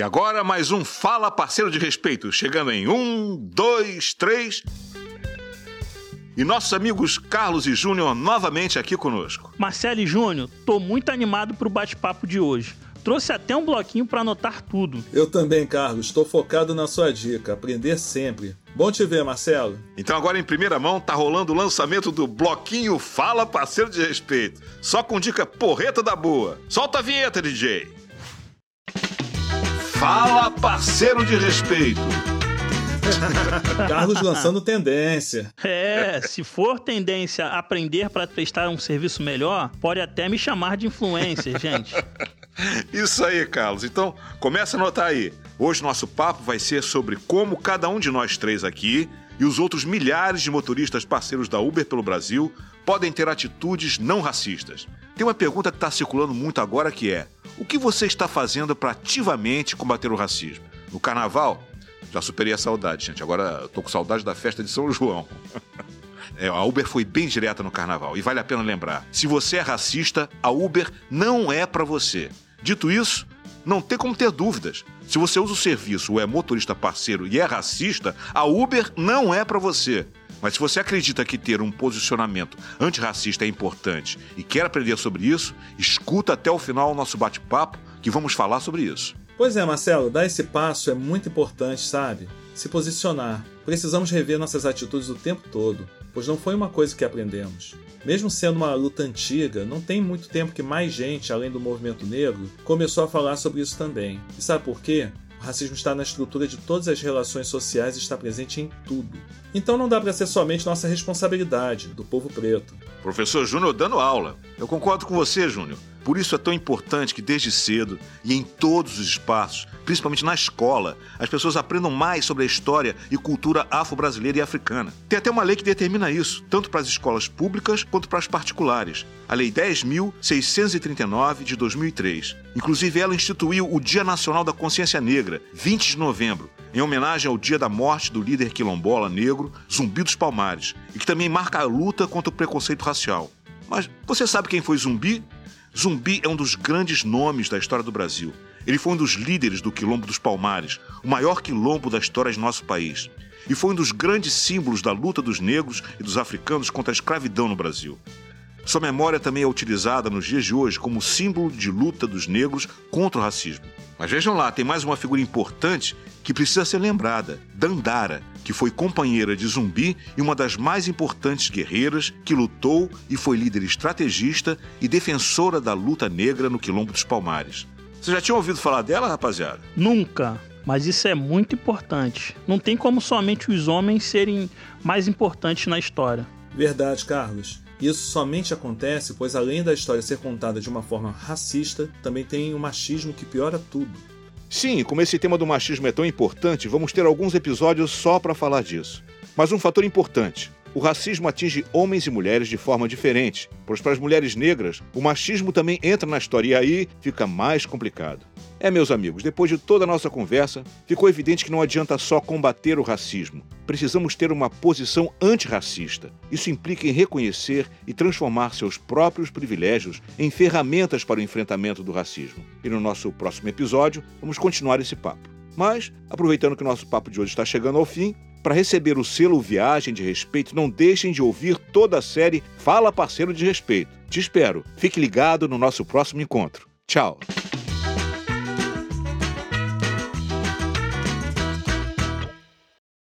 E agora mais um Fala Parceiro de Respeito, chegando em um, dois, três. E nossos amigos Carlos e Júnior novamente aqui conosco. Marcelo e Júnior, tô muito animado pro bate-papo de hoje. Trouxe até um bloquinho para anotar tudo. Eu também, Carlos. Estou focado na sua dica. Aprender sempre. Bom te ver, Marcelo. Então agora em primeira mão tá rolando o lançamento do bloquinho Fala Parceiro de Respeito. Só com dica porreta da boa. Solta a vinheta, DJ. Fala Parceiro de Respeito. Carlos lançando tendência. É, se for tendência aprender para prestar um serviço melhor, pode até me chamar de influencer, gente. Isso aí, Carlos. Então, começa a anotar aí. Hoje nosso papo vai ser sobre como cada um de nós três aqui e os outros milhares de motoristas parceiros da Uber pelo Brasil podem ter atitudes não racistas. Tem uma pergunta que está circulando muito agora que é: o que você está fazendo para ativamente combater o racismo? No carnaval, já superei a saudade, gente. Agora estou com saudade da festa de São João. É, a Uber foi bem direta no carnaval e vale a pena lembrar: se você é racista, a Uber não é para você. Dito isso, não tem como ter dúvidas. Se você usa o serviço ou é motorista parceiro e é racista, a Uber não é para você. Mas se você acredita que ter um posicionamento antirracista é importante e quer aprender sobre isso, escuta até o final o nosso bate-papo que vamos falar sobre isso. Pois é, Marcelo, dar esse passo é muito importante, sabe? Se posicionar. Precisamos rever nossas atitudes o tempo todo, pois não foi uma coisa que aprendemos. Mesmo sendo uma luta antiga, não tem muito tempo que mais gente, além do movimento negro, começou a falar sobre isso também. E sabe por quê? O racismo está na estrutura de todas as relações sociais e está presente em tudo. Então não dá para ser somente nossa responsabilidade, do povo preto. Professor Júnior dando aula. Eu concordo com você, Júnior. Por isso é tão importante que desde cedo e em todos os espaços, principalmente na escola, as pessoas aprendam mais sobre a história e cultura afro-brasileira e africana. Tem até uma lei que determina isso, tanto para as escolas públicas quanto para as particulares. A Lei 10.639 de 2003. Inclusive, ela instituiu o Dia Nacional da Consciência Negra, 20 de novembro, em homenagem ao dia da morte do líder quilombola negro Zumbi dos Palmares, e que também marca a luta contra o preconceito racial. Mas você sabe quem foi Zumbi? Zumbi é um dos grandes nomes da história do Brasil. Ele foi um dos líderes do Quilombo dos Palmares, o maior quilombo da história de nosso país. E foi um dos grandes símbolos da luta dos negros e dos africanos contra a escravidão no Brasil. Sua memória também é utilizada nos dias de hoje como símbolo de luta dos negros contra o racismo. Mas vejam lá, tem mais uma figura importante que precisa ser lembrada: Dandara, que foi companheira de Zumbi e uma das mais importantes guerreiras que lutou e foi líder estrategista e defensora da luta negra no Quilombo dos Palmares. Você já tinha ouvido falar dela, rapaziada? Nunca. Mas isso é muito importante. Não tem como somente os homens serem mais importantes na história. Verdade, Carlos. Isso somente acontece pois, além da história ser contada de uma forma racista, também tem o machismo que piora tudo. Sim, como esse tema do machismo é tão importante, vamos ter alguns episódios só para falar disso. Mas um fator importante: o racismo atinge homens e mulheres de forma diferente, pois para as mulheres negras, o machismo também entra na história e aí fica mais complicado. É, meus amigos, depois de toda a nossa conversa, ficou evidente que não adianta só combater o racismo. Precisamos ter uma posição antirracista. Isso implica em reconhecer e transformar seus próprios privilégios em ferramentas para o enfrentamento do racismo. E no nosso próximo episódio, vamos continuar esse papo. Mas, aproveitando que o nosso papo de hoje está chegando ao fim, para receber o selo Viagem de Respeito, não deixem de ouvir toda a série Fala Parceiro de Respeito. Te espero. Fique ligado no nosso próximo encontro. Tchau.